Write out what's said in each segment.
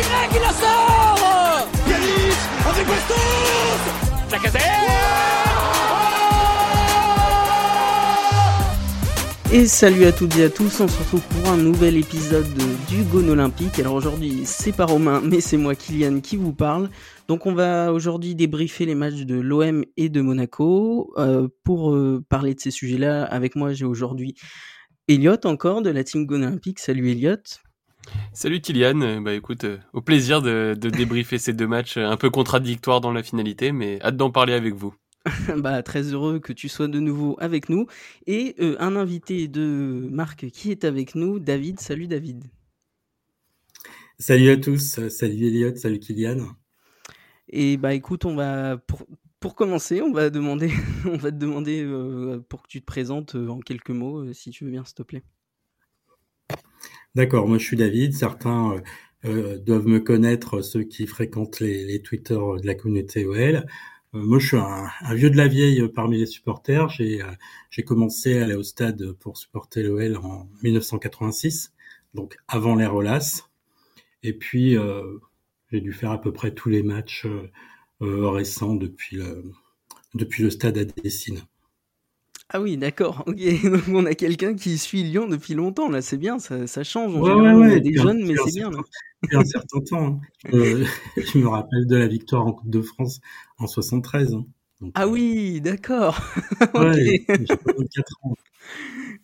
Y, il la sort Yanis avec Bastos Et salut à toutes et à tous, on se retrouve pour un nouvel épisode du Gone Olympique. Alors aujourd'hui, c'est pas Romain, mais c'est moi, Kylian, qui vous parle. Donc on va aujourd'hui débriefer les matchs de l'OM et de Monaco. Euh, pour euh, parler de ces sujets-là, avec moi, j'ai aujourd'hui Elliot encore de la team Gone Olympique. Salut Elliot. Salut Kylian, bah écoute, euh, au plaisir de, de débriefer ces deux matchs un peu contradictoires dans la finalité, mais hâte d'en parler avec vous. bah, très heureux que tu sois de nouveau avec nous. Et euh, un invité de Marc qui est avec nous, David. Salut David. Salut à tous, salut Elliot, salut Kylian. Et bah écoute, on va pour, pour commencer, on va demander, on va te demander euh, pour que tu te présentes euh, en quelques mots, euh, si tu veux bien, s'il te plaît. D'accord, moi je suis David. Certains euh, doivent me connaître, ceux qui fréquentent les, les Twitter de la communauté OL. Euh, moi, je suis un, vieux de la vieille parmi les supporters. J'ai euh, commencé à aller au stade pour supporter l'OL en 1986, donc avant les Rolas. Et puis, euh, j'ai dû faire à peu près tous les matchs récents depuis le, depuis le stade à Dessine. Ah oui, d'accord. Ok, donc on a quelqu'un qui suit Lyon depuis longtemps. Là, c'est bien, ça, ça change. On ouais, ouais, ouais, des jeunes, mais c'est bien. Là. Depuis un certain temps. Hein. Euh, je me rappelle de la victoire en Coupe de France en 73. Hein. Donc, ah oui, d'accord. okay. j'ai pas 24 ans.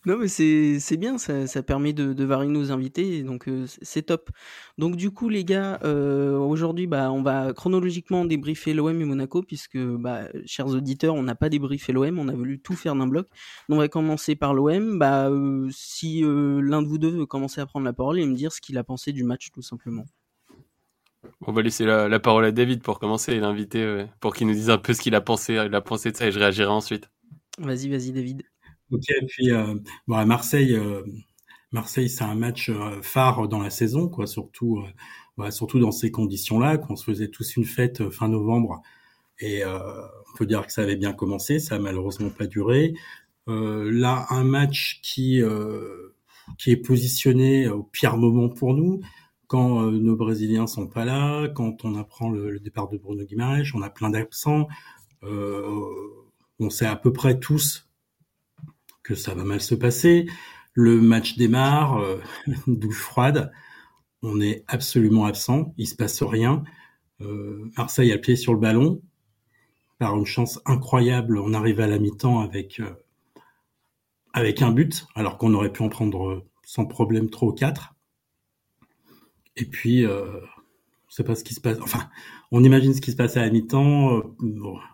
Non, mais c'est, bien, ça, ça permet de, de varier nos invités, donc euh, c'est top. Donc du coup, les gars, euh, aujourd'hui, bah, on va chronologiquement débriefer l'OM et Monaco, puisque, bah, chers auditeurs, on n'a pas débriefé l'OM, on a voulu tout faire d'un bloc. Donc on va commencer par l'OM. Bah, euh, si l'un de vous deux veut commencer à prendre la parole et me dire ce qu'il a pensé du match, tout simplement. On va laisser la, la parole à David pour commencer, l'inviter, pour qu'il nous dise un peu ce qu'il a pensé, il a pensé de ça, et je réagirai ensuite. Vas-y, vas-y, David. Ok, puis euh, bon, à Marseille, euh, Marseille, c'est un match euh, phare dans la saison, quoi. Surtout, euh, bah, surtout dans ces conditions-là, qu'on se faisait tous une fête fin novembre, et on peut dire que ça avait bien commencé. Ça a malheureusement pas duré. là, un match qui qui est positionné au pire moment pour nous, quand nos Brésiliens sont pas là, quand on apprend le, le départ de Bruno Guimaraes, on a plein d'absents. on sait à peu près tous que ça va mal se passer. Le match démarre, euh, douche froide. On est absolument absent. Il se passe rien. Euh, Marseille a le pied sur le ballon. Par une chance incroyable, on arrive à la mi-temps avec euh, avec un but, alors qu'on aurait pu en prendre sans problème trois ou quatre. Et puis, euh, on sait pas ce qui se passe. Enfin, on imagine ce qui se passe à la mi-temps,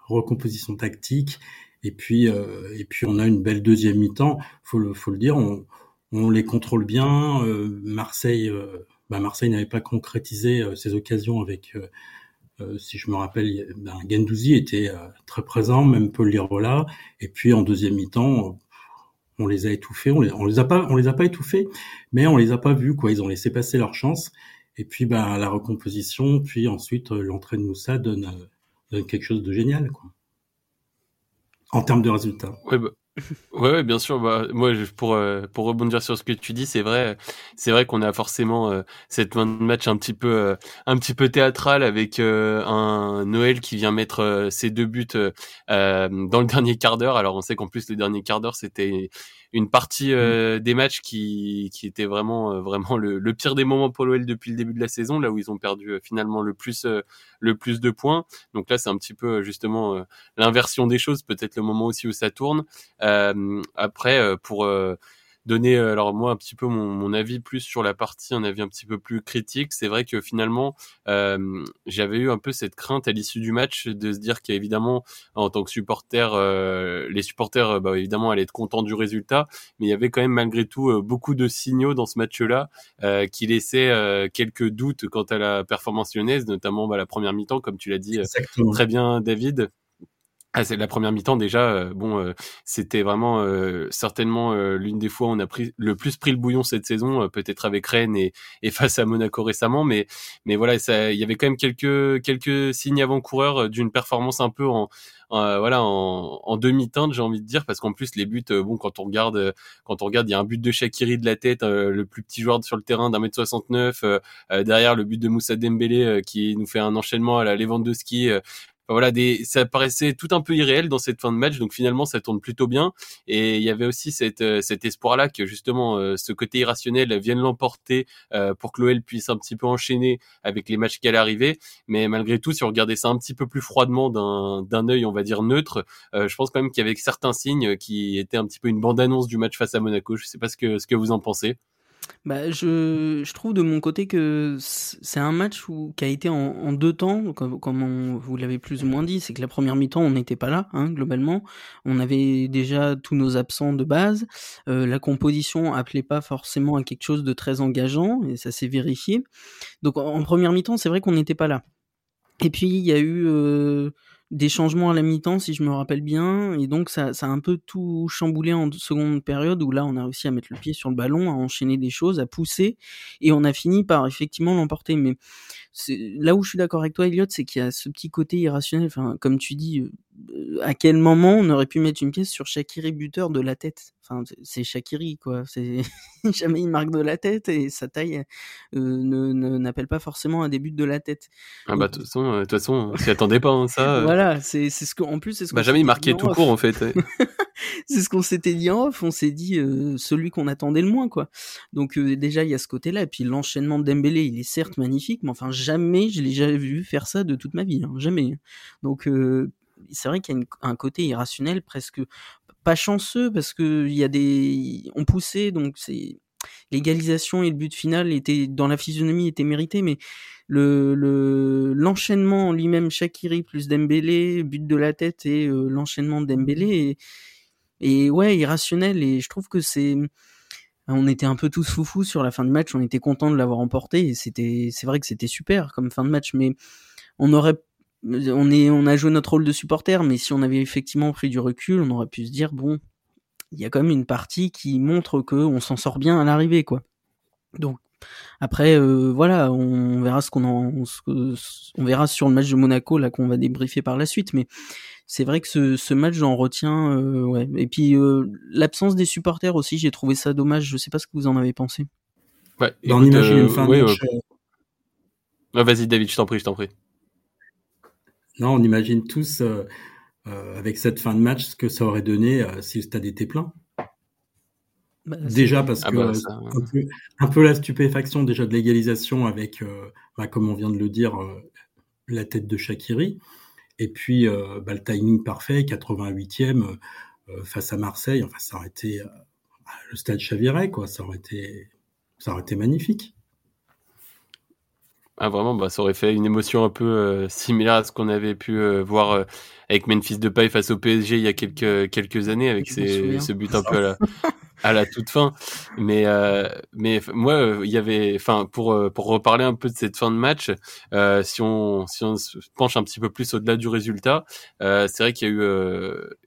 recomposition tactique, et puis, euh, et puis on a une belle deuxième mi-temps. Faut le, faut le dire, on, on les contrôle bien. Euh, Marseille, euh, bah Marseille n'avait pas concrétisé ses occasions avec, si je me rappelle, ben, Gendouzi était très présent, même Paul Lirola. Et puis en deuxième mi-temps, on les a étouffés. On les, on les a pas, on les a pas étouffés, mais on les a pas vus quoi. Ils ont laissé passer leur chance. Et puis bah la recomposition, puis ensuite l'entrée de Moussa donne, donne quelque chose de génial quoi en termes de résultats. Ouais, bah, ouais, bien sûr. Bah, moi, pour euh, pour rebondir sur ce que tu dis, c'est vrai, c'est vrai qu'on a forcément euh, cette fin de match un petit peu euh, un petit peu théâtral avec euh, un Noël qui vient mettre euh, ses deux buts dans le dernier quart d'heure. Alors, on sait qu'en plus le dernier quart d'heure, c'était une partie euh, des matchs qui, qui était vraiment euh, vraiment le, le, pire des moments pour l'OL depuis le début de la saison, là où ils ont perdu euh, finalement le plus le plus de points. Donc là, c'est un petit peu justement l'inversion des choses, peut-être le moment aussi où ça tourne. après, pour donner alors moi un petit peu mon, mon, avis plus sur la partie, un avis un petit peu plus critique. C'est vrai que finalement euh, j'avais eu un peu cette crainte à l'issue du match de se dire qu'évidemment en tant que supporter, euh, les supporters bah, évidemment allaient être contents du résultat, mais il y avait quand même malgré tout euh, beaucoup de signaux dans ce match-là euh, qui laissaient euh, quelques doutes quant à la performance lyonnaise, notamment bah, la première mi-temps comme tu l'as dit très bien David ah, c'est la première mi-temps déjà. Euh, bon, euh, c'était vraiment euh, certainement l'une des fois où on a pris le plus pris le bouillon cette saison, peut-être avec Rennes et, face à Monaco récemment, mais mais voilà, il y avait quand même quelques quelques signes avant-coureurs d'une performance un peu en, voilà en, en demi-teinte, j'ai envie de dire, parce qu'en plus les buts, bon, quand on regarde quand on regarde, il y a un but de Shakiri de la tête, le plus petit joueur sur le terrain d'un mètre 69, derrière le but de Moussa Dembélé qui nous fait un enchaînement à la Lewandowski voilà, ça paraissait tout un peu irréel dans cette fin de match, donc finalement ça tourne plutôt bien. Et il y avait aussi euh, cet espoir-là que justement euh, ce côté irrationnel vienne l'emporter euh, pour que l'OL puisse un petit peu enchaîner avec les matchs qui allaient arriver. Mais malgré tout, si on regardait ça un petit peu plus froidement d'un, œil, on va dire neutre, je pense quand même qu'il y avait certains signes qui étaient un petit peu une bande-annonce du match face à Monaco. Je sais pas que, ce que vous en pensez. Bah, je, je trouve de mon côté que c'est un match où, qui a été en, en deux temps, comme, vous l'avez plus ou moins dit, c'est que la première mi-temps, on n'était pas là, hein, globalement. On avait déjà tous nos absents de base. Euh, la composition appelait pas forcément à quelque chose de très engageant, et ça s'est vérifié. Donc en, première mi-temps, c'est vrai qu'on n'était pas là. Et puis il y a eu euh, des changements à la mi-temps, si je me rappelle bien, et donc ça, ça a un peu tout chamboulé en seconde période, où là on a réussi à mettre le pied sur le ballon, à enchaîner des choses, à pousser, et on a fini par effectivement l'emporter. Mais là où je suis d'accord avec toi, Elliot, c'est qu'il y a ce petit côté irrationnel, enfin, comme tu dis, euh, euh, à quel moment on aurait pu mettre une pièce sur Shakiri buteur de la tête? Enfin, c'est Shakiri, quoi. C'est jamais il marque de la tête et sa taille euh, ne n'appelle pas forcément un début de la tête. Ah bah de toute façon, façon, on s'y attendait pas hein, ça. voilà, c'est c'est ce que en plus c'est ce. Bah jamais il marquait tout court en fait. c'est ce qu'on s'était dit en off. On s'est dit celui qu'on attendait le moins, quoi. Donc déjà il y a ce côté-là et puis l'enchaînement de Dembélé, il est certes magnifique, mais enfin jamais je l'ai jamais vu faire ça de toute ma vie, hein, jamais. Donc c'est vrai qu'il y a un côté irrationnel, presque pas chanceux, parce que il y a des, on poussait, donc c'est l'égalisation et le but final était dans la physionomie était mérité, mais le l'enchaînement lui-même Shakiri plus Dembélé, but de la tête et euh, l'enchaînement de Dembélé et, ouais irrationnel. Et je trouve que c'est on était un peu tous foufous sur la fin de match, on était content de l'avoir emporté et c'était c'est vrai que c'était super comme fin de match, mais on aurait on a joué notre rôle de supporter, mais si on avait effectivement pris du recul, on aurait pu se dire bon, il y a quand même une partie qui montre que on s'en sort bien à l'arrivée, quoi. Donc après, euh, voilà, on verra ce qu'on en, on verra sur le match de Monaco là qu'on va débriefer par la suite, mais c'est vrai que ce, ce match j'en retiens, euh, ouais. Et puis euh, l'absence des supporters aussi, j'ai trouvé ça dommage. Je sais pas ce que vous en avez pensé. Ouais, on imagine une fin de match. Vas-y David, je t'en prie, je t'en prie. Non, on imagine tous euh, euh, avec cette fin de match ce que ça aurait donné euh, si le stade était plein. Bah, déjà parce ah que bah, un, peu, la stupéfaction déjà de l'égalisation avec, bah, comme on vient de le dire, la tête de Shakiri. Et puis bah, le timing parfait, 88e face à Marseille. Enfin, ça aurait été le stade chavirait, quoi. Ça aurait été, ça aurait été magnifique. Ah vraiment, bah, ça aurait fait une émotion un peu euh, similaire à ce qu'on avait pu euh, voir euh, avec Memphis Depay face au PSG il y a quelques quelques années avec ce but un peu à la, à la toute fin. Mais mais moi, il y avait, enfin pour pour reparler un peu de cette fin de match, si on si on se penche un petit peu plus au-delà du résultat, c'est vrai qu'il y a eu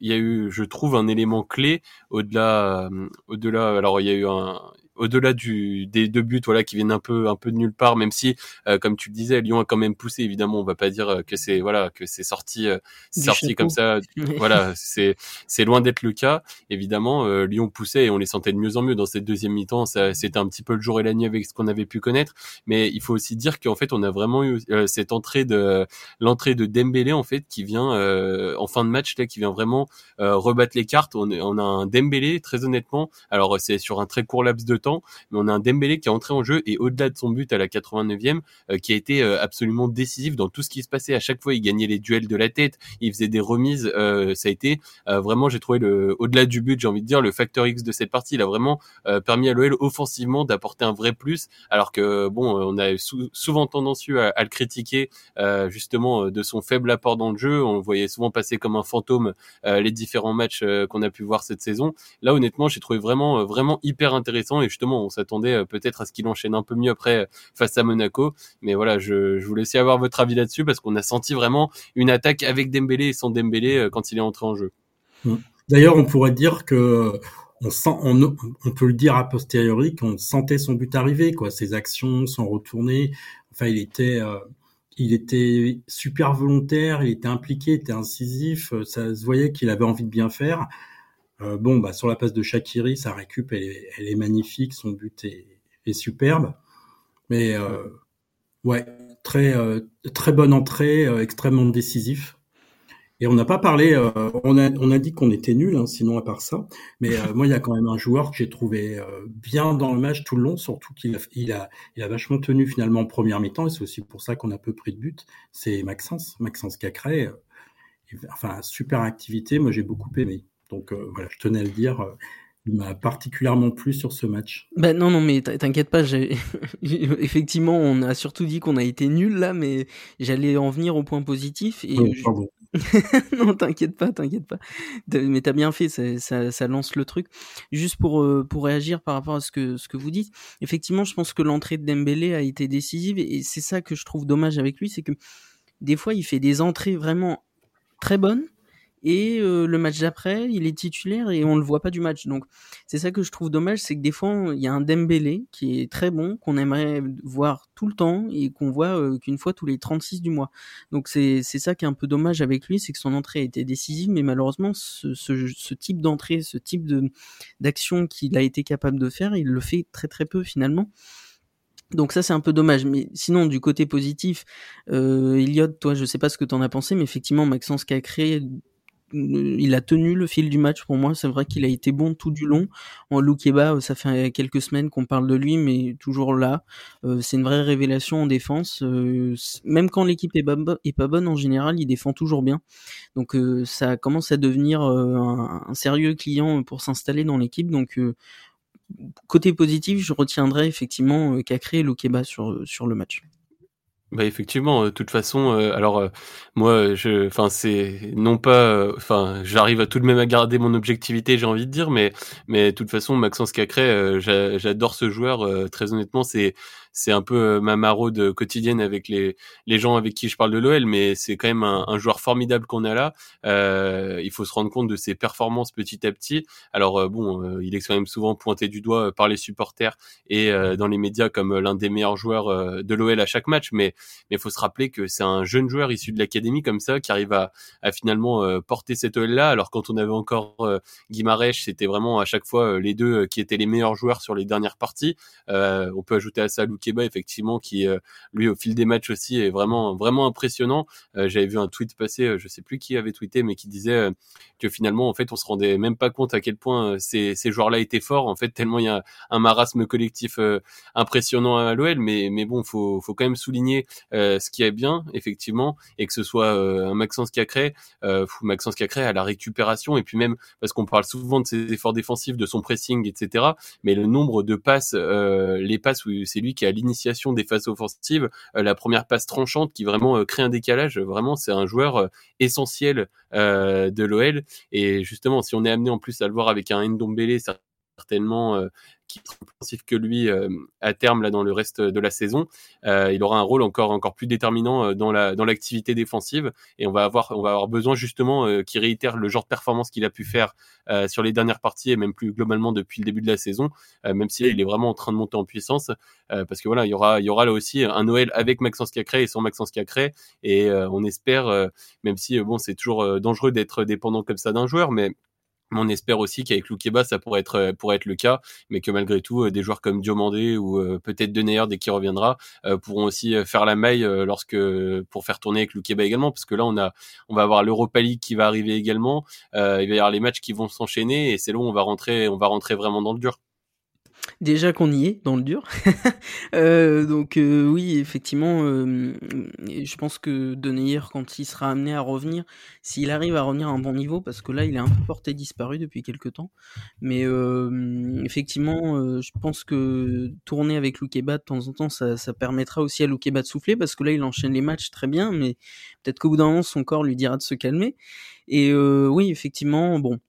il y a eu, je trouve, un élément clé au-delà au-delà. Alors il y a eu un au-delà du des deux buts voilà qui viennent un peu un peu de nulle part même si euh, comme tu le disais Lyon a quand même poussé évidemment. On va pas dire euh, que c'est voilà que c'est sorti euh, sorti comme ça. Voilà c'est c'est loin d'être le cas. Évidemment Lyon poussait et on les sentait de mieux en mieux dans cette deuxième mi-temps. C'était un petit peu le jour et la nuit avec ce qu'on avait pu connaître. Mais il faut aussi dire qu'en fait on a vraiment eu cette entrée de l'entrée de Dembélé en fait qui vient en fin de match là qui vient vraiment rebattre les cartes. On, on a un Dembélé très honnêtement. Alors c'est sur un très court laps de mais on a un Dembélé qui est entré en jeu et au-delà de son but à la 89e, euh, qui a été euh, absolument décisif dans tout ce qui se passait. À chaque fois, il gagnait les duels de la tête, il faisait des remises. Euh, ça a été vraiment, j'ai trouvé le, au-delà du but, j'ai envie de dire, le facteur X de cette partie. Il a vraiment permis à l'OL offensivement d'apporter un vrai plus, alors que bon, on a souvent tendance à, à, le critiquer justement de son faible apport dans le jeu. On le voyait souvent passer comme un fantôme les différents matchs qu'on a pu voir cette saison. Là, honnêtement, j'ai trouvé vraiment, vraiment hyper intéressant et justement, on s'attendait peut-être à ce qu'il enchaîne un peu mieux après face à Monaco. Mais voilà, je, voulais aussi avoir votre avis là-dessus parce qu'on a senti vraiment une attaque avec Dembélé et sans Dembélé quand il est entré en jeu. Mmh. D'ailleurs, on pourrait dire que on, peut le dire a posteriori qu'on sentait son but arriver, quoi. Ses actions sont retournées. Enfin, il était, euh, il était super volontaire, il était impliqué, il était incisif. Ça se voyait qu'il avait envie de bien faire. Euh, bon, bah sur la passe de Shakiri, sa récup, elle est, magnifique, son but est, superbe. Mais euh, ouais, très euh, très bonne entrée, extrêmement décisif. Et on n'a pas parlé, on, a, on a dit qu'on était nul, hein, sinon à part ça. Mais moi, il y a quand même un joueur que j'ai trouvé bien dans le match tout le long, surtout qu'il a, il a, il a vachement tenu finalement en première mi-temps, et c'est aussi pour ça qu'on a peu pris de but. C'est Maxence, Maxence Cacré. enfin, super activité, moi j'ai beaucoup aimé. Donc voilà, je tenais à le dire. il m'a particulièrement plu sur ce match. Ben non, non, mais t'inquiète pas. Effectivement, on a surtout dit qu'on a été nul là, mais j'allais en venir au point positif. Et oui, pardon. non, t'inquiète pas, t'inquiète pas. Mais t'as bien fait, ça, ça, ça, lance le truc. Juste pour euh, pour réagir par rapport à ce que ce que vous dites, effectivement, je pense que l'entrée de Dembélé a été décisive et c'est ça que je trouve dommage avec lui, c'est que des fois il fait des entrées vraiment très bonnes et euh, le match d'après, il est titulaire et on le voit pas du match. Donc c'est ça que je trouve dommage, c'est que des fois il y a un Dembélé qui est très bon, qu'on aimerait voir tout le temps et qu'on voit euh, qu'une fois tous les 36 du mois. Donc c'est c'est ça qui est un peu dommage avec lui, c'est que son entrée a été décisive, mais malheureusement ce, ce, ce type d'entrée, ce type de d'action qu'il a été capable de faire, il le fait très très peu finalement. Donc ça c'est un peu dommage, mais sinon du côté positif, euh, Eliot, toi je sais pas ce que t'en as pensé, mais effectivement Maxence Cacré il a tenu le fil du match pour moi. C'est vrai qu'il a été bon tout du long. En Loukeba, ça fait quelques semaines qu'on parle de lui, mais toujours là. Euh, c'est une vraie révélation en défense. Euh, même quand l'équipe est, pas bonne, en général, il défend toujours bien. Donc euh, ça commence à devenir euh, un, sérieux client pour s'installer dans l'équipe. Donc euh, côté positif, je retiendrai effectivement Cacré et Loukeba sur le match. Bah effectivement, de toute façon, euh, alors euh, moi, je, enfin c'est non pas, enfin j'arrive tout de même à garder mon objectivité, j'ai envie de dire, mais mais de toute façon, Maxence Cacré, j'adore ce joueur. très honnêtement, c'est c'est un peu euh, ma maraude quotidienne avec les, les gens avec qui je parle de l'OL, mais c'est quand même un, un, joueur formidable qu'on a là. Euh, il faut se rendre compte de ses performances petit à petit. Alors euh, bon, euh, il est quand même souvent pointé du doigt par les supporters et dans les médias comme l'un des meilleurs joueurs de l'OL à chaque match, mais mais faut se rappeler que c'est un jeune joueur issu de l'académie comme ça qui arrive à, à finalement porter cette OL là. Alors quand on avait encore Guimarèche, c'était vraiment à chaque fois les deux qui étaient les meilleurs joueurs sur les dernières parties. on peut ajouter à ça Luke effectivement qui euh, lui au fil des matchs aussi est vraiment vraiment impressionnant. Euh, j'avais vu un tweet passer, euh, je sais plus qui avait tweeté, mais qui disait que finalement en fait on se rendait même pas compte à quel point ces, ces joueurs-là étaient forts en fait tellement il y a un marasme collectif impressionnant à l'OL. Mais mais bon faut faut quand même souligner ce qui est bien effectivement et que ce soit un Maxence Cacré, euh, Maxence Cacré à la récupération et puis même parce qu'on parle souvent de ses efforts défensifs, de son pressing, etc. Mais le nombre de passes, les passes où c'est lui qui a l'initiation des phases offensives, euh, la première passe tranchante qui vraiment euh, crée un décalage. Vraiment, c'est un joueur euh, essentiel de l'OL. Et justement, si on est amené en plus à le voir avec un Ndombele, certainement qui est plus offensif que lui euh, à terme dans le reste de la saison, euh, il aura un rôle encore plus déterminant euh, dans la dans l'activité défensive. Et on va avoir besoin justement euh, qui réitère le genre de performance qu'il a pu faire euh, sur les dernières parties et même plus globalement depuis le début de la saison, même si il est vraiment en train de monter en puissance. Parce que voilà il y aura il y aura là aussi un Noël avec Maxence Cacré et sans Maxence Cacré. Et on espère même si bon c'est toujours dangereux d'être dépendant comme ça d'un joueur mais on espère aussi qu'avec Loukeba, ça pourrait être, euh, pourrait être le cas, mais que malgré tout, euh, des joueurs comme Diomandé ou euh, peut-être Denayer dès qu'il reviendra pourront aussi faire la maille lorsque pour faire tourner avec Loukeba également, parce que là on a, on va avoir l'Europa League qui va arriver également, il va y avoir les matchs qui vont s'enchaîner et c'est là où on va rentrer, on va rentrer vraiment dans le dur. Déjà qu'on y est dans le dur. euh, donc euh, oui, effectivement, euh, je pense que Deneyer, quand il sera amené à revenir, s'il arrive à revenir à un bon niveau, parce que là, il est un peu porté disparu depuis quelques temps, mais effectivement, je pense que tourner avec Loukeba de temps en temps, ça, ça permettra aussi à Loukeba de souffler, parce que là, il enchaîne les matchs très bien, mais peut-être qu'au bout d'un moment, son corps lui dira de se calmer. Et oui, effectivement, bon,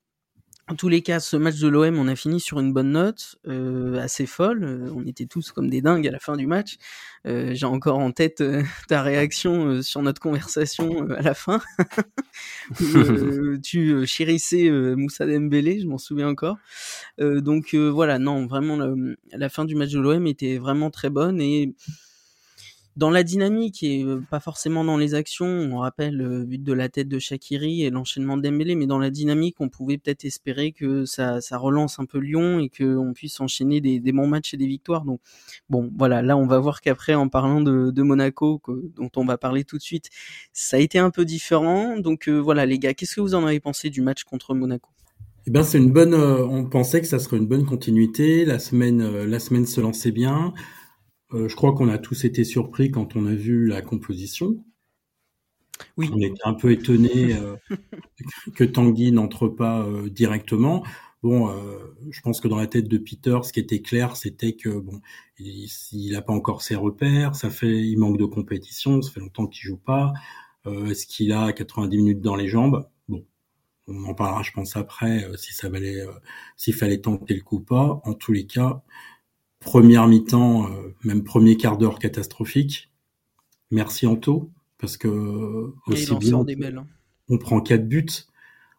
en tous les cas, ce match de l'OM, on a fini sur une bonne note, euh, assez folle. Euh, on était tous comme des dingues à la fin du match. Euh, J'ai encore en tête euh, ta réaction euh, sur notre conversation à la fin. tu chérissais Moussa Dembélé, je m'en souviens encore. donc voilà, non, vraiment, la fin du match de l'OM était vraiment très bonne et dans la dynamique et euh, pas forcément dans les actions, on rappelle le but de la tête de Shakiri et l'enchaînement de Dembélé, mais dans la dynamique, on pouvait peut-être espérer que ça, relance un peu Lyon et qu'on puisse enchaîner des, bons matchs et des victoires. Donc bon, voilà, là on va voir qu'après, en parlant de, Monaco, dont on va parler tout de suite, ça a été un peu différent. Donc euh, voilà les gars, qu'est-ce que vous en avez pensé du match contre Monaco? Eh ben, c'est une bonne. Euh, on pensait que ça serait une bonne continuité. La semaine, la semaine se lançait bien. Euh, je crois qu'on a tous été surpris quand on a vu la composition. Oui. On était un peu étonné euh, que Tanguy n'entre pas euh, directement. Bon, je pense que dans la tête de Peter, ce qui était clair, c'était que bon, il n'a pas encore ses repères, ça fait, il manque de compétition, ça fait longtemps qu'il joue pas. Est-ce qu'il a 90 minutes dans les jambes? Bon, on en parlera, je pense après, si ça valait, s'il fallait tenter le coup ou pas. En tous les cas, première mi-temps, euh, même premier quart d'heure catastrophique. Merci Anto, parce que aussi bien, hein. on prend quatre buts,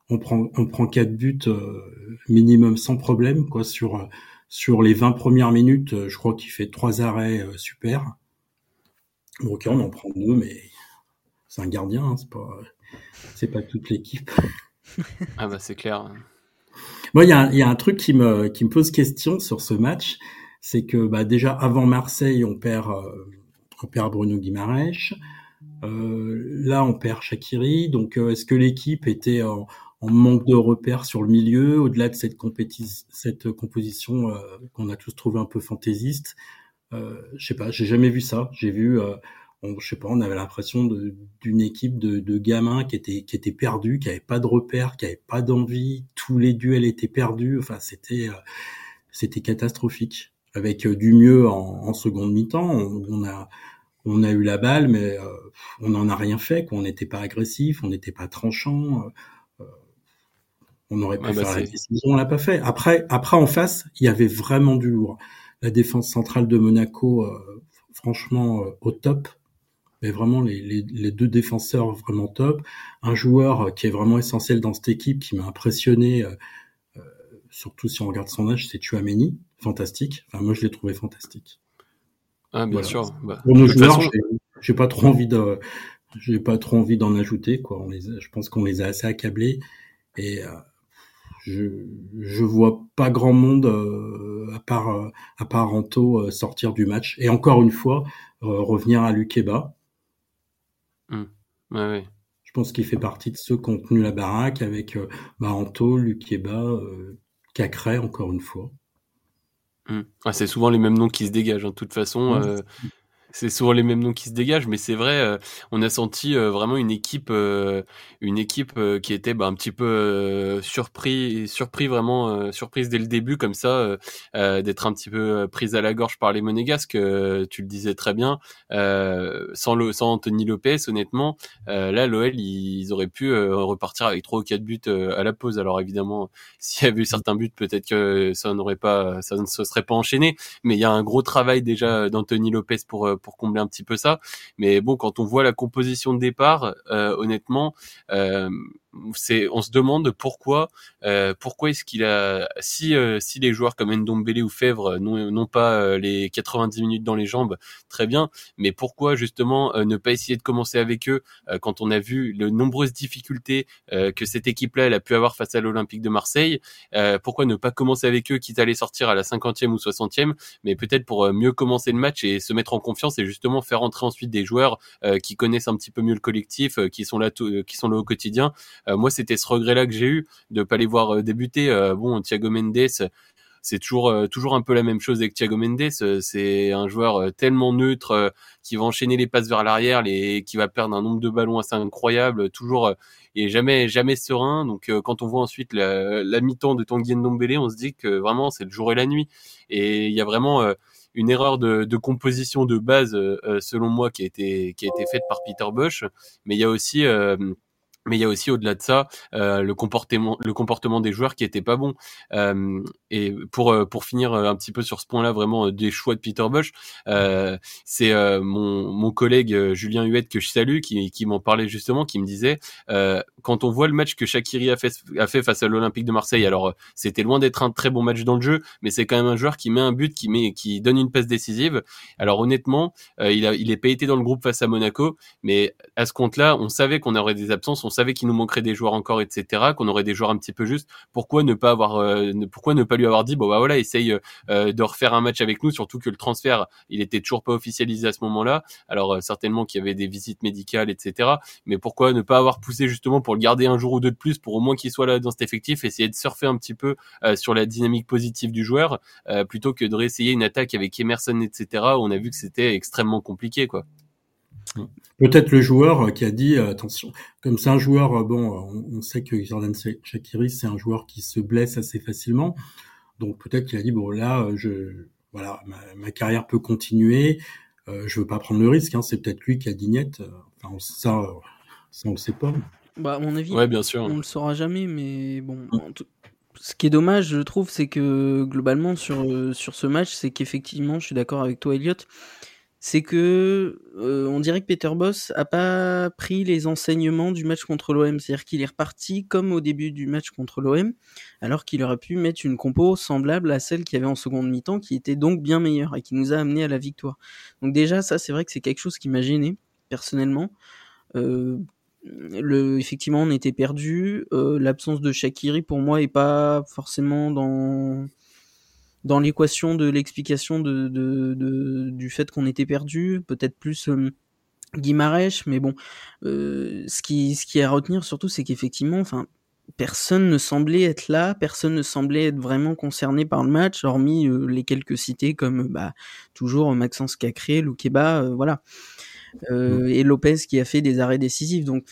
on prend on prend quatre buts euh, minimum sans problème quoi sur sur les 20 premières minutes, euh, je crois qu'il fait trois arrêts super. ok, on en prend deux, mais c'est un gardien, hein, c'est pas c'est pas toute l'équipe. ah bah c'est clair. Moi, il y a, y a, un truc qui me qui me pose question sur ce match, c'est que bah, déjà avant Marseille, on perd, euh, on perd Bruno Guimaraes. Euh, là, on perd Shakiri. Donc, euh, est-ce que l'équipe était en, manque de repères sur le milieu, au-delà de cette, cette composition qu'on a tous trouvé un peu fantaisiste? Je sais pas, j'ai jamais vu ça. J'ai vu, on, je sais pas, on avait l'impression d'une équipe de, de, gamins qui était qui était perdus, qui avait pas de repères, qui avait pas d'envie. Tous les duels étaient perdus. Enfin, c'était c'était catastrophique avec euh, du mieux en, seconde mi-temps. On, a on a eu la balle, mais euh, on n'en a rien fait. Quoi. On n'était pas agressif, on n'était pas tranchant. Euh, on aurait pu ah bah faire la décision, on l'a pas fait. Après, après en face, il y avait vraiment du lourd. La défense centrale de Monaco, franchement, au top. Mais vraiment les, les, deux défenseurs vraiment top. Un joueur qui est vraiment essentiel dans cette équipe, qui m'a impressionné, surtout si on regarde son âge, c'est Tuameni fantastique. Enfin, moi, je l'ai trouvé fantastique. Ah, bien sûr. Bah, Pour nos joueurs, j'ai pas trop envie de, j'ai pas trop envie d'en ajouter, quoi. On les je pense qu'on les a assez accablés et euh, je, je vois pas grand monde euh, à part euh, à part Anto sortir du match et encore une fois revenir à Lukeba. Mmh. Ouais, ouais. Je pense qu'il fait partie de ceux qui ont tenu la baraque avec bah, Anto, Lukeba, Cacré encore une fois. Mmh. c'est souvent les mêmes noms qui se dégagent. Hein. De toute façon, euh, c'est souvent les mêmes noms qui se dégagent, mais c'est vrai, euh, on a senti euh, vraiment une équipe, euh, une équipe qui était bah, un petit peu surpris, surpris vraiment, surprise dès le début comme ça, d'être un petit peu prise à la gorge par les Monégasques. tu le disais très bien, sans le, sans Anthony Lopez, honnêtement, là l'OL ils, auraient pu repartir avec trois ou quatre buts à la pause. Alors évidemment, s'il y avait eu certains buts, peut-être que ça n'aurait pas, ça ne se serait pas enchaîné, mais il y a un gros travail déjà d'Anthony Lopez pour pour combler un petit peu ça. Mais bon, quand on voit la composition de départ, euh, honnêtement, euh, on se demande pourquoi euh, pourquoi est-ce qu'il a si euh, si les joueurs comme Ndombele ou Fèvre n'ont pas euh, les 90 minutes dans les jambes très bien. Mais pourquoi justement ne pas essayer de commencer avec eux quand on a vu les nombreuses difficultés que cette équipe-là elle a pu avoir face à l'Olympique de Marseille pourquoi ne pas commencer avec eux quitte à sortir à la 50e ou 60e mais peut-être pour mieux commencer le match et se mettre en confiance et justement faire entrer ensuite des joueurs qui connaissent un petit peu mieux le collectif qui sont là qui sont là au quotidien moi, c'était ce regret-là que j'ai eu de pas les voir euh, débuter. Euh, bon, Thiago Mendes, c'est toujours toujours un peu la même chose avec Thiago Mendes. C'est un joueur tellement neutre qui va enchaîner les passes vers l'arrière, les qui va perdre un nombre de ballons assez incroyable. Toujours et jamais jamais serein. Donc quand on voit ensuite la, mi-temps de Tanguy Ndombele, on se dit que vraiment c'est le jour et la nuit. Et il y a vraiment une erreur de, de, composition de base selon moi qui a été qui a été faite par Peter Bush. Mais il y a aussi mais il y a aussi au-delà de ça euh, le comportement le comportement des joueurs qui était pas bon. Euh, et pour euh, pour finir euh, un petit peu sur ce point-là vraiment des choix de Peter Bosch c'est mon mon collègue Julien Huette que je salue qui qui m'en parlait justement qui me disait quand on voit le match que Shakiri a fait a fait face à l'Olympique de Marseille alors c'était loin d'être un très bon match dans le jeu mais c'est quand même un joueur qui met un but qui met qui donne une passe décisive alors honnêtement il a il est dans le groupe face à Monaco mais à ce compte-là on savait qu'on aurait des absences savait qu'il nous manquerait des joueurs encore, etc., qu'on aurait des joueurs un petit peu justes. Pourquoi ne pas avoir, euh, pourquoi ne pas lui avoir dit, bon bah voilà, essaye euh, de refaire un match avec nous, surtout que le transfert, il était toujours pas officialisé à ce moment-là. Alors euh, certainement qu'il y avait des visites médicales, etc. Mais pourquoi ne pas avoir poussé justement pour le garder un jour ou deux de plus, pour au moins qu'il soit là dans cet effectif, essayer de surfer un petit peu sur la dynamique positive du joueur, plutôt que de réessayer une attaque avec Emerson, etc. Où on a vu que c'était extrêmement compliqué, quoi. Peut-être le joueur qui a dit euh, attention, comme c'est un joueur, euh, bon, on, sait que Jordan Shakiri c'est un joueur qui se blesse assez facilement, donc peut-être qu'il a dit bon là, euh, je, voilà, ma, carrière peut continuer, euh, je veux pas prendre le risque, hein, c'est peut-être lui qui a dit net, enfin ça, ça on le sait pas. Bah à mon avis, ouais, bien sûr. on le saura jamais, mais bon. Ce qui est dommage, je trouve, c'est que globalement sur sur ce match, c'est qu'effectivement, je suis d'accord avec toi, Elliot c'est que euh, on dirait que Peter Boss a pas pris les enseignements du match contre l'OM, c'est-à-dire qu'il est reparti comme au début du match contre l'OM, alors qu'il aurait pu mettre une compo semblable à celle qu'il y avait en seconde mi-temps, qui était donc bien meilleure et qui nous a amené à la victoire. Donc déjà ça, c'est vrai que c'est quelque chose qui m'a gêné personnellement. Euh, le, effectivement, on était perdu. Euh, l'absence de Shakiri pour moi est pas forcément dans dans l'équation de l'explication de, de, du fait qu'on était perdu, peut-être plus euh, mais bon, euh, ce qui ce qui est à retenir surtout, c'est qu'effectivement, enfin, personne ne semblait être là, personne ne semblait être vraiment concerné par le match, hormis euh, les quelques cités comme bah toujours Maxence Cacré, Loukeba, euh, voilà, mmh. et Lopez qui a fait des arrêts décisifs. Donc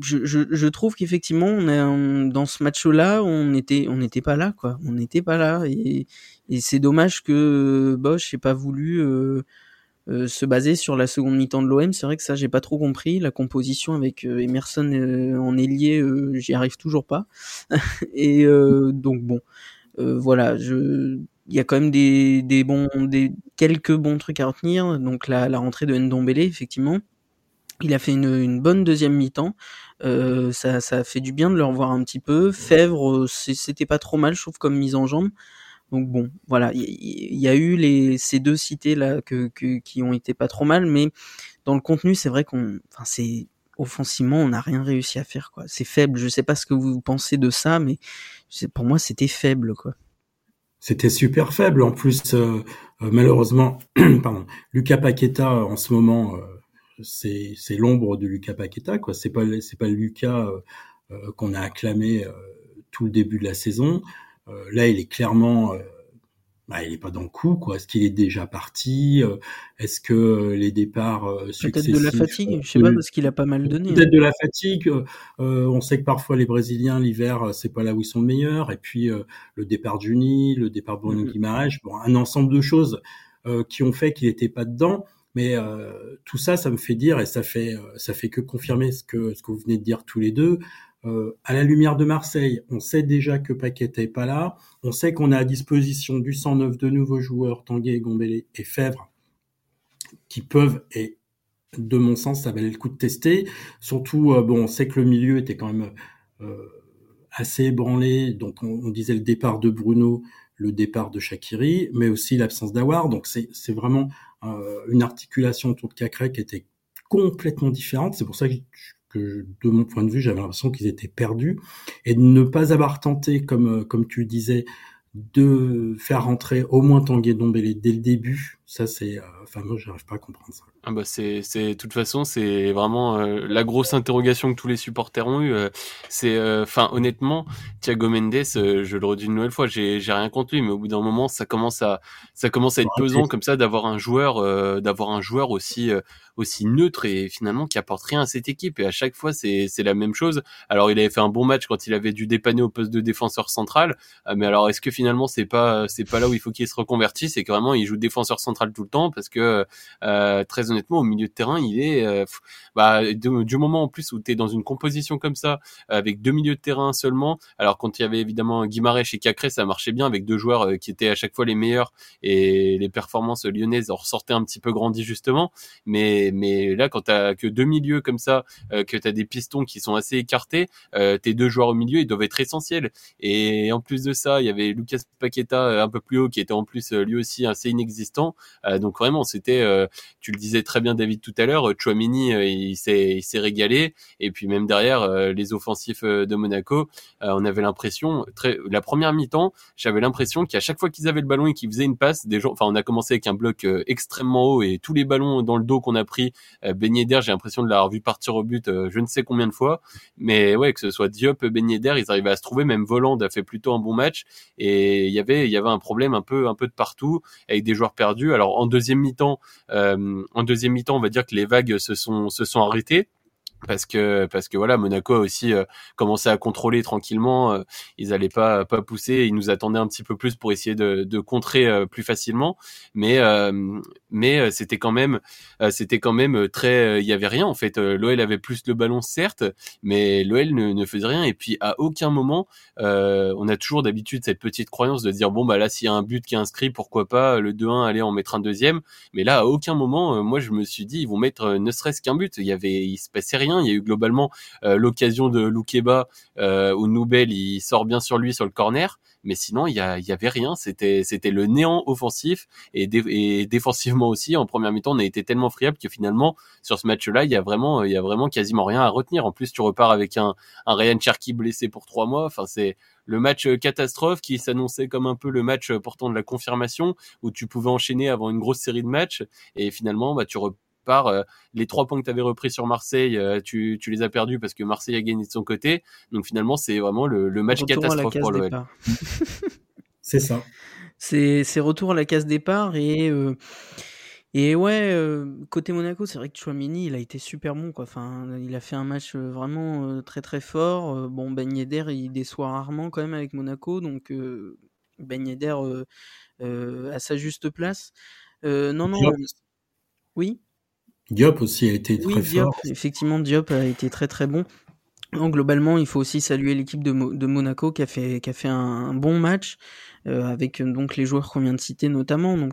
je, je, je, trouve qu'effectivement on dans ce match-là on était on n'était pas là quoi on n'était pas là et, et c'est dommage que Bosch ait pas voulu euh, euh, se baser sur la seconde mi-temps de l'OM c'est vrai que ça j'ai pas trop compris la composition avec euh, Emerson en ailier j'y arrive toujours pas et donc bon voilà je il y a quand même des, des bons des quelques bons trucs à retenir donc la, la rentrée de Ndombele effectivement il a fait une, une bonne deuxième mi-temps. Euh, ça, ça fait du bien de le revoir un petit peu. Fèvre, euh, c'était pas trop mal, je trouve, comme mise en jambe. Donc bon, voilà, il y, a eu ces deux cités là qui ont été pas trop mal, mais dans le contenu, c'est vrai qu'on, offensivement, on n'a rien réussi à faire. C'est faible. Je sais pas ce que vous pensez de ça, mais pour moi, c'était faible. C'était super faible. En plus, euh, malheureusement, pardon, Lucas Paqueta en ce moment c'est l'ombre de Lucas Paqueta quoi c'est pas c'est pas Lucas euh, euh, qu'on a acclamé euh, tout le début de la saison là il est clairement bah, il est pas dans le coup quoi est-ce qu'il est déjà parti est-ce que les départs peut-être de la fatigue je sais pas parce qu'il a pas mal donné peut-être hein. de la fatigue on sait que parfois les brésiliens l'hiver c'est pas là où ils sont le meilleurs et puis le départ d'Uni le départ de Bruno mm bon un ensemble de choses qui ont fait qu'il était pas dedans mais euh, tout ça, ça me fait dire et ça fait euh, ça fait que confirmer ce que ce que vous venez de dire tous les deux. Euh, à la lumière de Marseille, on sait déjà que Paquet n'est pas là. On sait qu'on a à disposition du 109 de nouveaux joueurs, Tanguay, Gombele et Fèvre, qui peuvent et de mon sens, ça valait le coup de tester. Surtout, bon, on sait que le milieu était quand même assez ébranlé. Donc, on, disait le départ de Bruno, le départ de Shakiri, mais aussi l'absence d'Awar. Donc, c'est vraiment euh, une articulation autour de Cacré qui était complètement différente. C'est pour ça que, que, de mon point de vue, j'avais l'impression qu'ils étaient perdus. Et de ne pas avoir tenté, comme, comme tu disais, de faire rentrer au moins Tanguy Dombele dès le début, ça c'est, euh, enfin moi j'arrive pas à comprendre ça. Ah bah c'est, c'est, de toute façon c'est vraiment euh, la grosse interrogation que tous les supporters ont eu. Euh, c'est, enfin honnêtement, Thiago Mendes, je le redis une nouvelle fois, j'ai, j'ai rien contre lui, mais au bout d'un moment ça commence à, ça commence à être pesant comme ça d'avoir un joueur, d'avoir un joueur aussi, aussi neutre et finalement qui apporte rien à cette équipe. Et à chaque fois c'est, c'est la même chose. Alors il avait fait un bon match quand il avait dû dépanner au poste de défenseur central, mais alors est-ce que finalement c'est pas, c'est pas là où il faut qu'il se reconvertisse, c'est que vraiment il joue défenseur central central tout le temps parce que très honnêtement, au milieu de terrain, il est bah, du, moment en plus où tu es dans une composition comme ça avec deux milieux de terrain seulement. Alors quand il y avait évidemment Guimarães et Cacré, ça marchait bien avec deux joueurs qui étaient à chaque fois les meilleurs et les performances lyonnaises en ressortaient un petit peu grandi justement. Mais mais là, quand t'as que deux milieux comme ça, que t'as des pistons qui sont assez écartés, tes deux joueurs au milieu, ils doivent être essentiels. Et en plus de ça, il y avait Lucas Paqueta un peu plus haut qui était en plus lui aussi assez inexistant. donc vraiment, c'était, tu le disais très bien David tout à l'heure, Chouamini, il s'est il s'est régalé. Et puis même derrière les offensifs de Monaco, on avait l'impression, très, la première mi-temps, j'avais l'impression qu'à chaque fois qu'ils avaient le ballon et qu'ils faisaient une passe, des gens, enfin on a commencé avec un bloc extrêmement haut et tous les ballons dans le dos qu'on a pris, baigné d'air, j'ai l'impression de l'avoir vu partir au but je ne sais combien de fois. Mais ouais, que ce soit Diop, Beignet d'air, ils arrivaient à se trouver. Même Voland a fait plutôt un bon match. Et il y avait, il y avait un problème un peu, un peu de partout avec des joueurs perdus. Alors en deuxième mi-temps, euh, en deuxième mi-temps, on va dire que les vagues se sont, se sont arrêtées parce que parce que voilà Monaco a aussi euh, commencé à contrôler tranquillement euh, ils allaient pas pas pousser ils nous attendaient un petit peu plus pour essayer de, contrer euh, plus facilement. Mais mais c'était quand même c'était quand même très il y avait rien en fait. l'OL avait plus le ballon certes mais l'OL ne, faisait rien. Et puis à aucun moment on a toujours d'habitude cette petite croyance de dire bon bah là s'il y a un but qui est inscrit pourquoi pas le 2-1 aller en mettre un deuxième. Mais là à aucun moment moi je me suis dit ils vont mettre ne serait-ce qu'un but. Il y avait il se passait rien. Il y a eu globalement euh, l'occasion de Loukeba euh, où Noubel il sort bien sur lui sur le corner, mais sinon il y, avait rien. C'était c'était le néant offensif et, défensivement aussi. En première mi-temps, on a été tellement friable que finalement sur ce match-là, il y a vraiment il y a vraiment quasiment rien à retenir. En plus, tu repars avec un un Ryan Cherky blessé pour trois mois. Enfin, c'est le match catastrophe qui s'annonçait comme un peu le match portant de la confirmation où tu pouvais enchaîner avant une grosse série de matchs et finalement bah tu par euh, les trois points que tu avais repris sur Marseille, euh, tu, les as perdus parce que Marseille a gagné de son côté. Donc finalement, c'est vraiment le, match catastrophe pour l'OL. c'est ça. C'est retour à la case départ et euh, et ouais, côté Monaco, c'est vrai que Chouamini, il a été super bon quoi. Enfin, il a fait un match vraiment très très fort. bon, Ben Yedder, il déçoit rarement quand même avec Monaco, donc Ben Yedder à sa juste place. non non. Oui. Diop aussi a été très Diop, Effectivement, Diop a été très très bon. Donc, globalement, il faut aussi saluer l'équipe de, de, Monaco qui a fait, qui a fait un, bon match euh, avec donc les joueurs qu'on vient de citer notamment. Donc,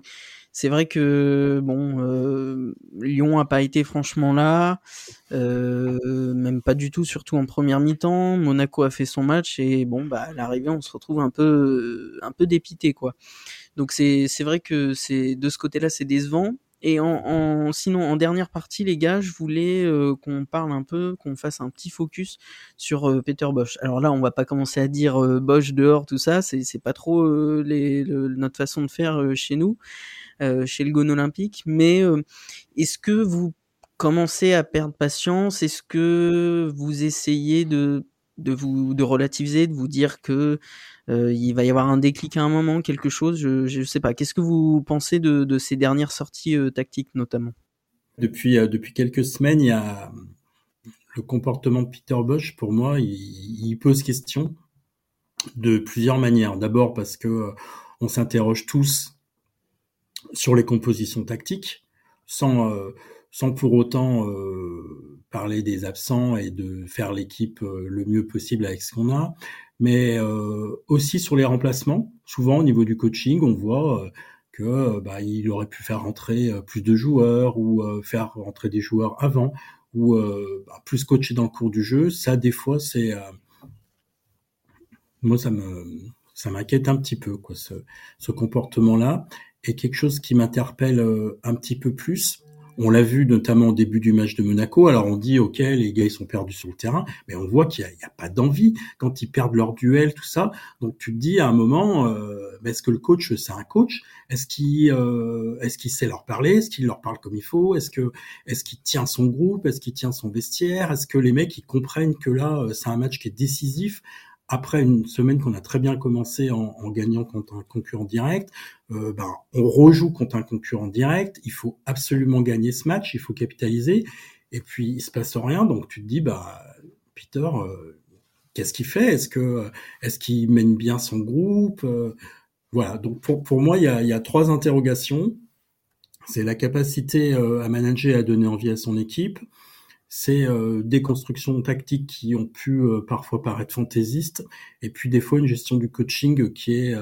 c'est vrai que bon, euh, Lyon a pas été franchement là, euh, même pas du tout, surtout en première mi-temps. Monaco a fait son match et bon, bah à l'arrivée, on se retrouve un peu, un peu dépité quoi. Donc c'est c'est vrai que c'est de ce côté-là, c'est décevant. Et en, sinon, en dernière partie, les gars, je voulais euh, qu'on parle un peu, qu'on fasse un petit focus sur euh, Peter Bosch. Alors là, on va pas commencer à dire euh, Bosch dehors, tout ça, c'est pas trop les, notre façon de faire chez nous, chez le Gone Olympique. Mais est-ce que vous commencez à perdre patience? Est-ce que vous essayez de de vous de relativiser, de vous dire que euh, il va y avoir un déclic à un moment, quelque chose. Je, je sais pas. Qu'est-ce que vous pensez de, de ces dernières sorties euh, tactiques notamment? Depuis euh, depuis quelques semaines, il y a le comportement de Peter Bosch. Pour moi, il, il pose question de plusieurs manières. D'abord parce que on s'interroge tous sur les compositions tactiques, sans sans pour autant euh, parler des absents et de faire l'équipe le mieux possible avec ce qu'on a mais euh, aussi sur les remplacements. Souvent au niveau du coaching, on voit euh, que bah, il aurait pu faire rentrer euh, plus de joueurs ou faire rentrer des joueurs avant ou bah, plus coacher dans le cours du jeu. Ça, des fois, c'est moi ça me ça m'inquiète un petit peu quoi ce, ce comportement-là et quelque chose qui m'interpelle un petit peu plus on l'a vu notamment au début du match de Monaco. Alors on dit ok, les gars ils sont perdus sur le terrain, mais on voit qu'il n'y a, pas d'envie. Quand ils perdent leur duel, tout ça. Donc tu te dis à un moment, euh, est-ce que le coach c'est un coach? Est-ce qu'il euh, est-ce qu'il sait leur parler? Est-ce qu'il leur parle comme il faut? Est-ce que est-ce qu'il tient son groupe? Est-ce qu'il tient son vestiaire? Est-ce que les mecs ils comprennent que là euh, c'est un match qui est décisif? Après une semaine qu'on a très bien commencé en, gagnant contre un concurrent direct, euh, ben, on rejoue contre un concurrent direct. Il faut absolument gagner ce match, il faut capitaliser. Et puis il se passe rien, donc tu te dis, bah Peter, euh, qu'est-ce qu'il fait? Est-ce que est-ce qu'il mène bien son groupe? Euh, Voilà. Donc pour moi, il y a, y a trois interrogations. C'est la capacité à manager et à donner envie à son équipe. C'est des constructions tactiques qui ont pu parfois paraître fantaisistes, et puis des fois une gestion du coaching qui est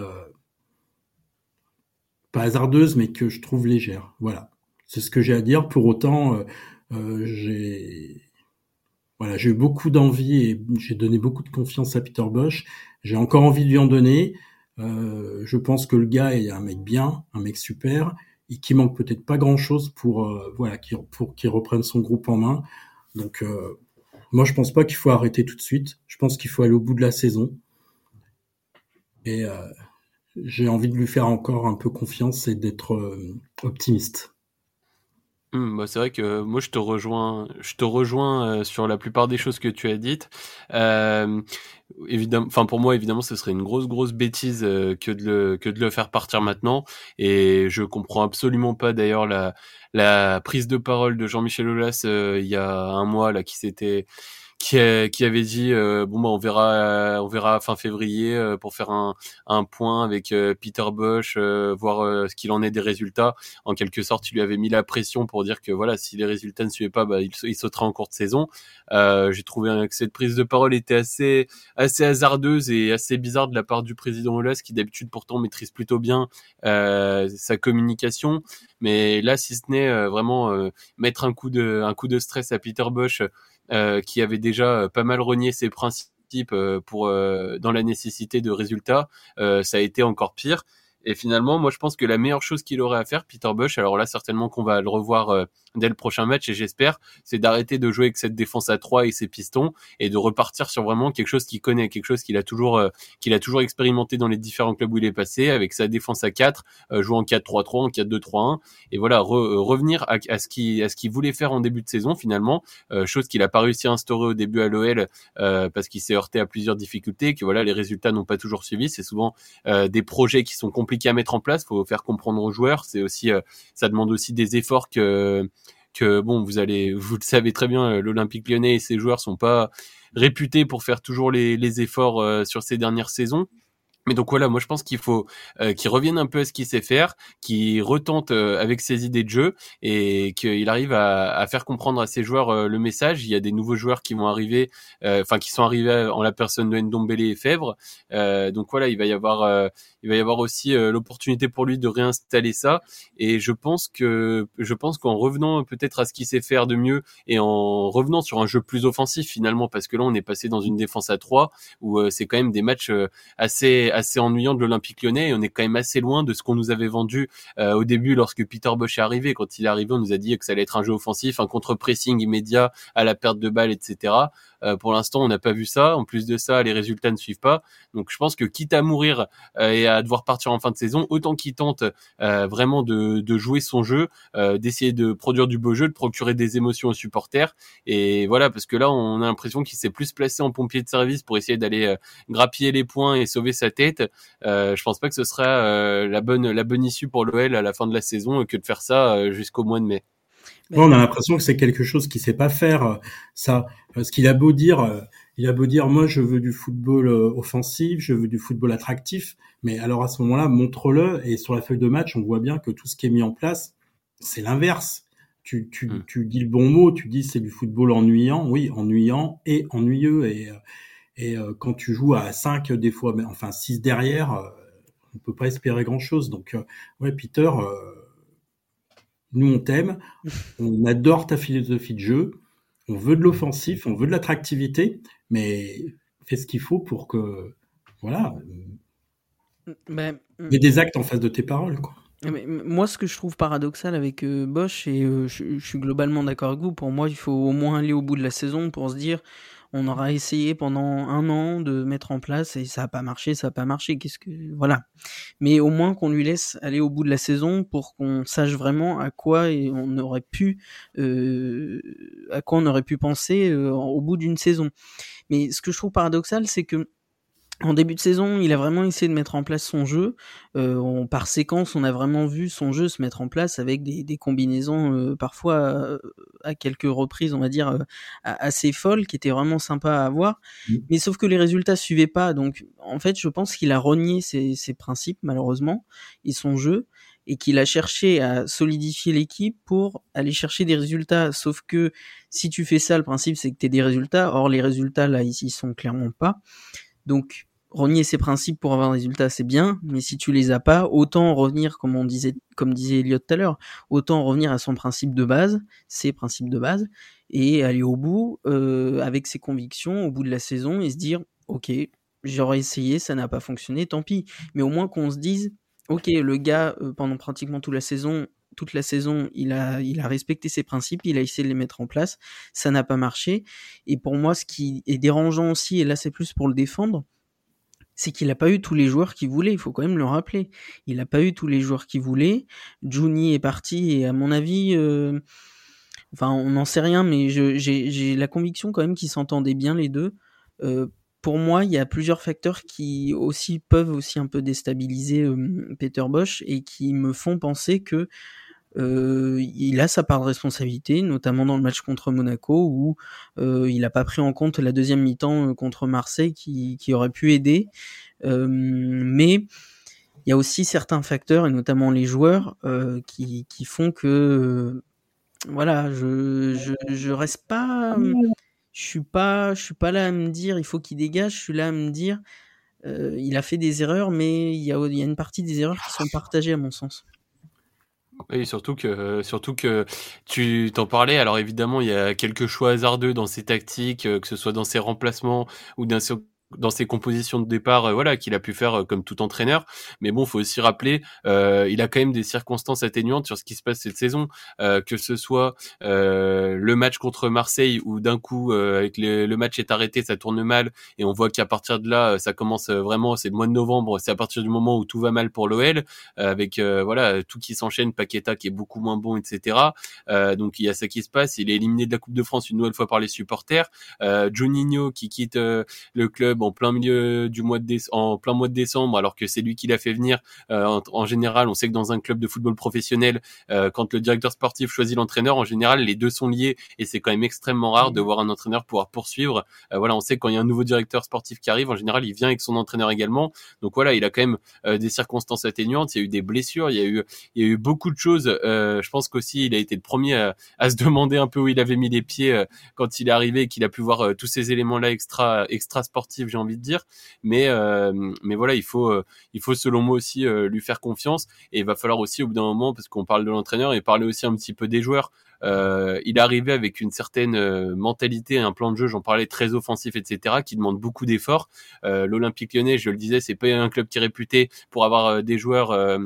pas hasardeuse, mais que je trouve légère. Voilà, c'est ce que j'ai à dire. Pour autant, j'ai voilà, j'ai eu beaucoup d'envie et j'ai donné beaucoup de confiance à Peter Bosch. J'ai encore envie de lui en donner. Euh, je pense que le gars est un mec bien, un mec super, et qui manque peut-être pas grand-chose pour euh, voilà, pour qu'il reprenne son groupe en main. Donc euh, moi, je pense pas qu'il faut arrêter tout de suite. Je pense qu'il faut aller au bout de la saison. Et j'ai envie de lui faire encore un peu confiance et d'être optimiste. Mmh, bah c'est vrai que moi je te rejoins, je te rejoins euh, sur la plupart des choses que tu as dites. Euh, évidemment, enfin pour moi évidemment ce serait une grosse grosse bêtise euh, que de le que de le faire partir maintenant. Et je comprends absolument pas d'ailleurs la la prise de parole de Jean-Michel Aulas il y a un mois là qui s'était qui, qui avait dit euh, bon bah on verra on verra fin février euh, pour faire un, un point avec euh, Peter Bosch voir ce qu'il en est des résultats. En quelque sorte il lui avait mis la pression pour dire que voilà si les résultats ne suivaient pas bah, il, il sauterait en cours de saison. J'ai trouvé que cette prise de parole était assez assez hasardeuse et assez bizarre de la part du président Olas qui d'habitude pourtant maîtrise plutôt bien sa communication. Mais là si ce n'est vraiment mettre un coup de un coup de stress à Peter Bosch euh, qui avait déjà euh, pas mal renié ses principes euh, pour dans la nécessité de résultats, ça a été encore pire. Et finalement, moi, je pense que la meilleure chose qu'il aurait à faire, Peter Bush, alors là, certainement qu'on va le revoir euh, dès le prochain match, et j'espère, c'est d'arrêter de jouer avec cette défense à 3 et ses pistons, et de repartir sur vraiment quelque chose qu'il connaît, quelque chose qu'il a toujours, euh, qu'il a toujours expérimenté dans les différents clubs où il est passé, avec sa défense à 4, euh, jouant en 4-3-3, en 4-2-3-1, et voilà, revenir à, ce qu'il, à ce qu'il voulait faire en début de saison, finalement, chose qu'il a pas réussi à instaurer au début à l'OL, parce qu'il s'est heurté à plusieurs difficultés, que voilà, les résultats n'ont pas toujours suivi, c'est souvent des projets qui sont complètement à mettre en place. Faut faire comprendre aux joueurs. C'est aussi, euh, ça demande aussi des efforts que que bon, vous allez, vous le savez très bien, euh, l'Olympique Lyonnais et ses joueurs sont pas réputés pour faire toujours les, les efforts euh, sur ces dernières saisons. Mais donc voilà, moi je pense qu'il faut euh, qu'il revienne un peu à ce qu'il sait faire, qu'il retente euh, avec ses idées de jeu et qu'il arrive à, faire comprendre à ses joueurs euh, le message. Il y a des nouveaux joueurs qui vont arriver, euh, enfin qui sont arrivés en la personne de Ndombele et Fèvre. donc voilà, il va y avoir, il va y avoir aussi l'opportunité pour lui de réinstaller ça. Et je pense que je pense qu'en revenant peut-être à ce qu'il sait faire de mieux et en revenant sur un jeu plus offensif finalement, parce que là on est passé dans une défense à 3 où c'est quand même des matchs assez assez ennuyant de l'Olympique lyonnais on est quand même assez loin de ce qu'on nous avait vendu euh, au début lorsque Peter Bosch est arrivé. Quand il est arrivé, on nous a dit que ça allait être un jeu offensif, un contre-pressing immédiat à la perte de balle, etc. Euh, pour l'instant, on n'a pas vu ça. En plus de ça, les résultats ne suivent pas. Donc, je pense que quitte à mourir euh, et à devoir partir en fin de saison, autant qu'il tente euh, vraiment de, de, jouer son jeu, d'essayer de produire du beau jeu, de procurer des émotions aux supporters. Et voilà, parce que là, on a l'impression qu'il s'est plus placé en pompier de service pour essayer d'aller grappiller les points et sauver sa tête. je pense pas que ce sera la bonne la bonne issue pour l'OL à la fin de la saison que de faire ça jusqu'au mois de mai on a l'impression que c'est quelque chose qu'il sait pas faire. Euh, ça, parce qu'il a beau dire, euh, il a beau dire, moi je veux du football euh, offensif, je veux du football attractif. Mais alors à ce moment-là, montre-le. Et sur la feuille de match, on voit bien que tout ce qui est mis en place, c'est l'inverse. Tu, tu, hmm. tu dis le bon mot, tu dis c'est du football ennuyant, oui, ennuyant et ennuyeux. Et, et quand tu joues à 5 des fois, mais enfin 6 derrière, on peut pas espérer grand-chose. Donc ouais, Peter nous, on t'aime, on adore ta philosophie de jeu, on veut de l'offensif, on veut de l'attractivité, mais fais ce qu'il faut pour que, voilà, ben, il y ait des actes en face de tes paroles, quoi. moi, ce que je trouve paradoxal avec euh, Bosch, et euh, je, suis globalement d'accord avec vous, pour moi, il faut au moins aller au bout de la saison pour se dire, on aura essayé pendant un an de mettre en place et ça n'a pas marché, ça n'a pas marché. Qu'est-ce que voilà. Mais au moins qu'on lui laisse aller au bout de la saison pour qu'on sache vraiment à quoi on aurait pu, euh, à quoi on aurait pu penser euh, au bout d'une saison. Mais ce que je trouve paradoxal, c'est que en début de saison, il a vraiment essayé de mettre en place son jeu. Euh, par séquence, on a vraiment vu son jeu se mettre en place avec des, des combinaisons euh, parfois euh, à quelques reprises, on va dire, euh, assez folles, qui étaient vraiment sympas à avoir. Mmh. Mais sauf que les résultats suivaient pas. Donc, en fait, je pense qu'il a renié ses, ses, principes, malheureusement, et son jeu. et qu'il a cherché à solidifier l'équipe pour aller chercher des résultats. Sauf que si tu fais ça, le principe c'est que tu des résultats. Or, les résultats là, ici, ils sont clairement pas. Donc, renier ses principes pour avoir un résultat, c'est bien, mais si tu les as pas, autant revenir, comme on disait, comme disait Elliot tout à l'heure, autant revenir à son principe de base, ses principes de base, et aller au bout euh, avec ses convictions au bout de la saison et se dire, ok, j'aurais essayé, ça n'a pas fonctionné, tant pis. Mais au moins qu'on se dise, ok, le gars euh, pendant pratiquement toute la saison, toute la saison, il a, il a respecté ses principes, il a essayé de les mettre en place, ça n'a pas marché. Et pour moi, ce qui est dérangeant aussi, et là c'est plus pour le défendre, c'est qu'il n'a pas eu tous les joueurs qu'il voulait, il faut quand même le rappeler. Il n'a pas eu tous les joueurs qu'il voulait. Juni est parti et à mon avis, euh, enfin on n'en sait rien, mais j'ai la conviction quand même qu'ils s'entendaient bien les deux. Euh, pour moi, il y a plusieurs facteurs qui aussi peuvent aussi un peu déstabiliser euh, Peter Bosch et qui me font penser que euh, il a sa part de responsabilité, notamment dans le match contre Monaco où euh, il n'a pas pris en compte la deuxième mi-temps euh, contre Marseille qui, qui aurait pu aider. Euh, mais il y a aussi certains facteurs, et notamment les joueurs, euh, qui, qui font que voilà, je, je, je reste pas, je suis pas, je suis pas là à me dire il faut qu'il dégage. Je suis là à me dire il a fait des erreurs, mais il y a, il y a une partie des erreurs qui sont partagées à mon sens. Oui, surtout que, surtout que tu t'en parlais. Alors évidemment, il y a quelques choix hasardeux dans ses tactiques, euh, que ce soit dans ses remplacements ou dans ses dans ses compositions de départ, euh, voilà, qu'il a pu faire euh, comme tout entraîneur. Mais bon, faut aussi rappeler, euh, il a quand même des circonstances atténuantes sur ce qui se passe cette saison, que ce soit le match contre Marseille où d'un coup, avec le match est arrêté, ça tourne mal et on voit qu'à partir de là, ça commence vraiment, c'est le mois de novembre, c'est à partir du moment où tout va mal pour l'OL, avec voilà tout qui s'enchaîne, Paqueta qui est beaucoup moins bon, etc. donc il y a ça qui se passe. Il est éliminé de la Coupe de France une nouvelle fois par les supporters. Juninho qui quitte le club en plein milieu du mois de en plein mois de décembre, alors que c'est lui qui l'a fait venir. Euh, en, général, on sait que dans un club de football professionnel, euh, quand le directeur sportif choisit l'entraîneur, en général, les deux sont liés et c'est quand même extrêmement rare de mmh. voir un entraîneur pouvoir poursuivre. Euh, voilà, on sait que quand il y a un nouveau directeur sportif qui arrive, en général, il vient avec son entraîneur également. Donc voilà, il a quand même des circonstances atténuantes. Il y a eu des blessures, il y a eu, il y a eu beaucoup de choses. je pense qu'aussi, il a été le premier à, à, se demander un peu où il avait mis les pieds quand il est arrivé et qu'il a pu voir tous ces éléments-là extra, extra sportifs j'ai envie de dire. Mais euh, mais voilà, il faut euh, il faut selon moi aussi euh, lui faire confiance et il va falloir aussi au bout d'un moment parce qu'on parle de l'entraîneur et parler aussi un petit peu des joueurs. Euh, il arrivé avec une certaine euh, mentalité, un plan de jeu, j'en parlais, très offensif, etc., qui demande beaucoup d'efforts. Euh, L'Olympique lyonnais, je le disais, c'est pas un club qui est réputé pour avoir des joueurs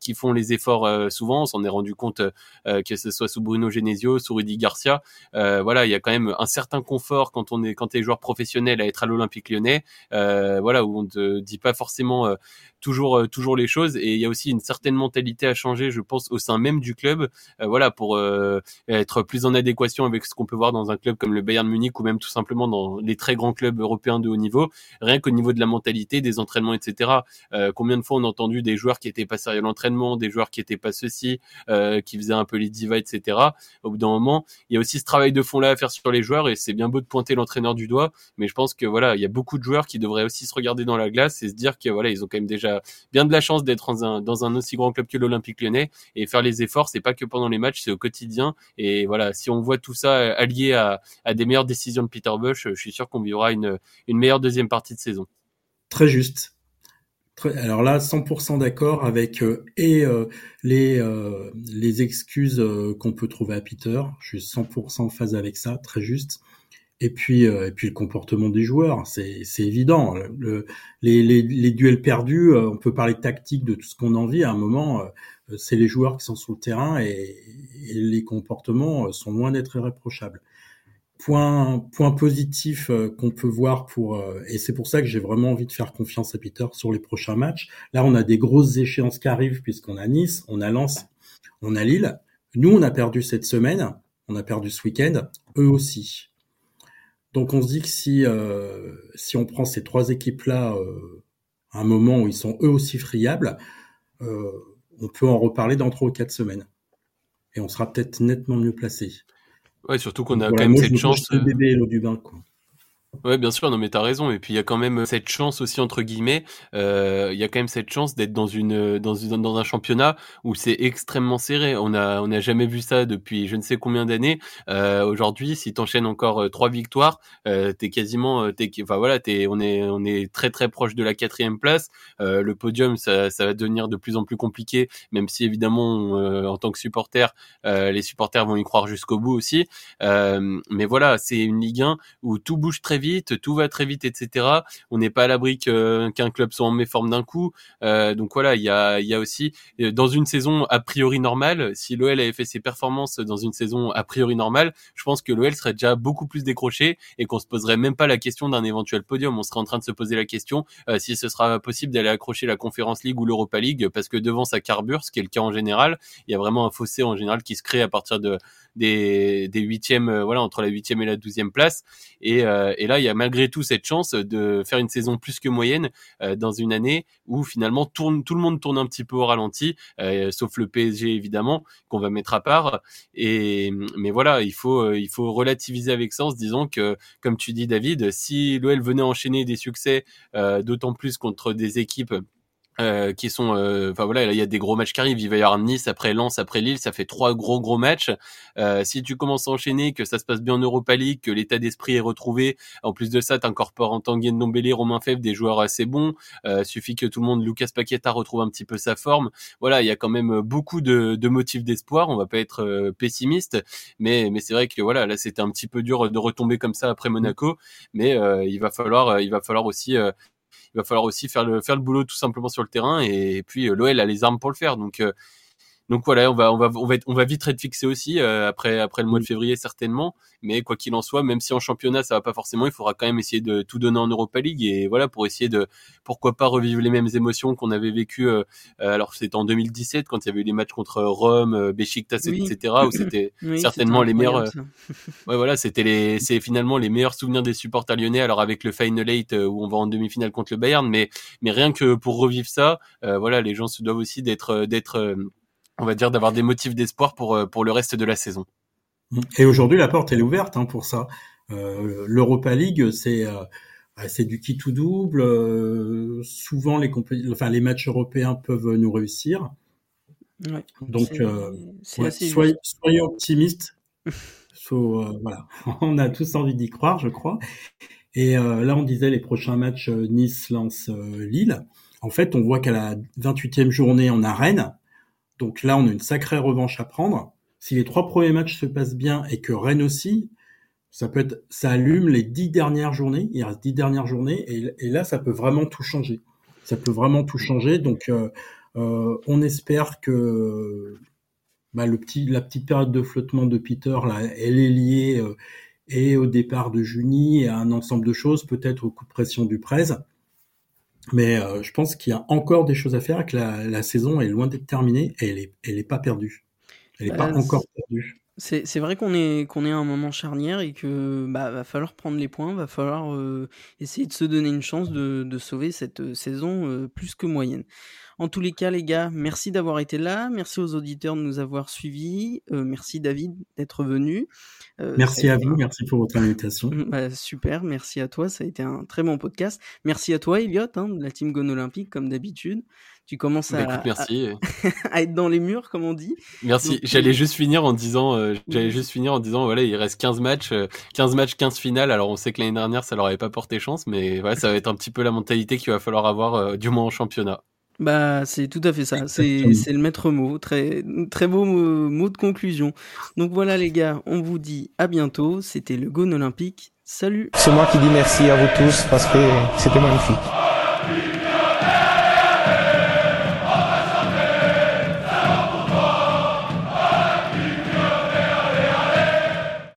qui font les efforts souvent. On s'en est rendu compte que ce soit sous Bruno Genesio, sous Rudy Garcia. voilà, il y a quand même un certain confort quand on est quand t'es joueur professionnel à être à l'Olympique lyonnais. voilà, où on te dit pas forcément toujours toujours les choses et il y a aussi une certaine mentalité à changer je pense au sein même du club voilà pour être plus en adéquation avec ce qu'on peut voir dans un club comme le Bayern Munich ou même tout simplement dans les très grands clubs européens de haut niveau, rien qu'au niveau de la mentalité, des entraînements, etc. Euh, combien de fois on a entendu des joueurs qui étaient pas sérieux à l'entraînement, des joueurs qui étaient pas ceci, euh, qui faisaient un peu les divas, etc. Au bout d'un moment, il y a aussi ce travail de fond là à faire sur les joueurs et c'est bien beau de pointer l'entraîneur du doigt, mais je pense que voilà, il y a beaucoup de joueurs qui devraient aussi se regarder dans la glace et se dire que voilà, ils ont quand même déjà bien de la chance d'être dans un, aussi grand club que l'Olympique Lyonnais et faire les efforts, c'est pas que pendant les matchs, c'est au quotidien et voilà, si on voit tout ça euh, allié à, des meilleures décisions de Peter Bush, je suis sûr qu'on vivra une, une meilleure deuxième partie de saison. Très juste. alors là, 100% d'accord avec euh, et euh, les les excuses qu'on peut trouver à Peter. Je suis 100% en phase avec ça, très juste. Et puis et puis le comportement des joueurs, c'est évident. Le, les, les, les duels perdus, on peut parler tactique de tout ce qu'on en vit. À un moment, euh, c'est les joueurs qui sont sur le terrain et, les comportements euh, sont loin d'être irréprochables. Point, point positif euh, qu'on peut voir pour et c'est pour ça que j'ai vraiment envie de faire confiance à Peter sur les prochains matchs. Là, on a des grosses échéances qui arrivent puisqu'on a Nice, on a Lens, on a Lille. Nous, on a perdu cette semaine, on a perdu ce week-end, eux aussi. Donc, on se dit que si si on prend ces trois équipes-là à un moment où ils sont eux aussi friables, euh, on peut en reparler dans trois ou quatre semaines. Et on sera peut-être nettement mieux placé. Ouais, surtout qu'on a quand même cette chance. Le bébé et l'eau du bain, quoi. Ouais, bien sûr, non mais t'as raison. Et puis il y a quand même cette chance aussi entre guillemets. Euh, il y a quand même cette chance d'être dans une dans une dans un championnat où c'est extrêmement serré. On a on n'a jamais vu ça depuis je ne sais combien d'années. Euh, Aujourd'hui, si t'enchaînes encore euh, trois victoires, euh, t'es quasiment t'es enfin voilà t'es on est on est très très proche de la quatrième place. Euh, le podium ça ça va devenir de plus en plus compliqué, même si évidemment euh, en tant que supporter les supporters vont y croire jusqu'au bout aussi. mais voilà, c'est une Ligue 1 où tout bouge très vite tout va très vite, etc. On n'est pas à l'abri qu'un club soit en méforme d'un coup. Euh, donc voilà, il y a, y a aussi euh, dans une saison a priori normale, si l'OL avait fait ses performances dans une saison a priori normale, je pense que l'OL serait déjà beaucoup plus décroché et qu'on se poserait même pas la question d'un éventuel podium. On serait en train de se poser la question euh, si ce sera possible d'aller accrocher la Conference League ou l'Europa League, parce que devant sa carbure, ce qui est le cas en général, il y a vraiment un fossé en général qui se crée à partir de des, des huitièmes, voilà, entre la huitième et la douzième place. Et, et là, il y a malgré tout cette chance de faire une saison plus que moyenne euh, dans une année où finalement tout le monde tourne un petit peu au ralenti, sauf le PSG évidemment qu'on va mettre à part. Et mais voilà, il faut relativiser avec ça disant que, comme tu dis David, si l'OL venait enchaîner des succès, d'autant plus contre des équipes euh, qui sont euh, enfin voilà il y a des gros matchs qui arrivent. Il va y avoir Nice après Lens après Lille. Ça fait trois gros gros matchs. Euh, si tu commences à enchaîner que ça se passe bien en Europa League que l'état d'esprit est retrouvé en plus de ça t'incorpores en Tanguy Ndombele Romain Fèvre des joueurs assez bons. Suffit que tout le monde Lucas Paqueta retrouve un petit peu sa forme. Voilà il y a quand même beaucoup de, de motifs d'espoir. On va pas être pessimiste. Mais mais c'est vrai que voilà là c'était un petit peu dur de retomber comme ça après Monaco. Mais il va falloir il va falloir aussi il va falloir aussi faire le faire le boulot tout simplement sur le terrain et, puis euh, l'OL a les armes pour le faire. Donc euh, donc voilà, on va on va on va on va vite être fixé aussi euh, après après le mois de février certainement, mais quoi qu'il en soit, même si en championnat ça va pas forcément, il faudra quand même essayer de tout donner en Europa League. Et voilà pour essayer de pourquoi pas revivre les mêmes émotions qu'on avait vécues alors c'était en 2017 quand il y avait eu les matchs contre Rome, Besiktas etc où c'était certainement les meilleurs ouais voilà, c'était les c'est finalement les meilleurs souvenirs des supporters lyonnais alors avec le Final Eight où on va en demi-finale contre le Bayern. Mais mais rien que pour revivre ça, voilà, les gens se doivent aussi d'être d'être on va dire, d'avoir des motifs d'espoir pour, euh, pour le reste de la saison. Et aujourd'hui, la porte, elle est ouverte hein, pour ça. Euh, L'Europa League, c'est euh, bah, c'est du qui tout double. Euh, souvent, les, enfin, les matchs européens peuvent nous réussir. Ouais, Donc, soyez, soyez, optimistes. Voilà, on a tous envie d'y croire, je crois. Et là, on disait les prochains matchs Nice, Lens, Lille. En fait, on voit qu'à la 28e journée en arène, donc là, on a une sacrée revanche à prendre. Si les trois premiers matchs se passent bien et que Rennes aussi, ça peut ça allume les dix dernières journées. Il reste dix dernières journées et, là, ça peut vraiment tout changer. Ça peut vraiment tout changer. Donc, euh, euh, on espère que bah, la petite période de flottement de Peter, elle est liée euh, et au départ de Juni et à un ensemble de choses, peut-être au coup de pression du Prez. Mais euh, je pense qu'il y a encore des choses à faire, que la, la saison est loin d'être terminée et elle est, elle est pas perdue. Elle n'est pas bah, encore perdue. C'est vrai qu'on est, qu'on est à un moment charnière et que bah, va falloir prendre les points, va falloir euh, essayer de se donner une chance de, de sauver cette euh, saison plus que moyenne. En tous les cas, les gars, merci d'avoir été là. Merci aux auditeurs de nous avoir suivis. Euh, merci David d'être venu. Euh, merci à vous, merci pour votre invitation. Bah, super, merci à toi. Ça a été un très bon podcast. Merci à toi, Elliot, hein, de la team Gone Olympique, comme d'habitude. Tu commences bah, à, à, être dans les murs, comme on dit. Merci. J'allais juste finir en disant, euh, j'allais juste finir en disant, voilà, il reste 15 matchs, 15 matchs, 15 finales. Alors, on sait que l'année dernière, ça leur avait pas porté chance, mais voilà, ça va être un petit peu la mentalité qu'il va falloir avoir, du moins en championnat. Bah, c'est tout à fait ça. C'est, c'est le maître mot. Très, très beau mot, de conclusion. Donc voilà, les gars, on vous dit à bientôt. C'était le Gone Olympique. Salut. C'est moi qui dis merci à vous tous parce que c'était magnifique.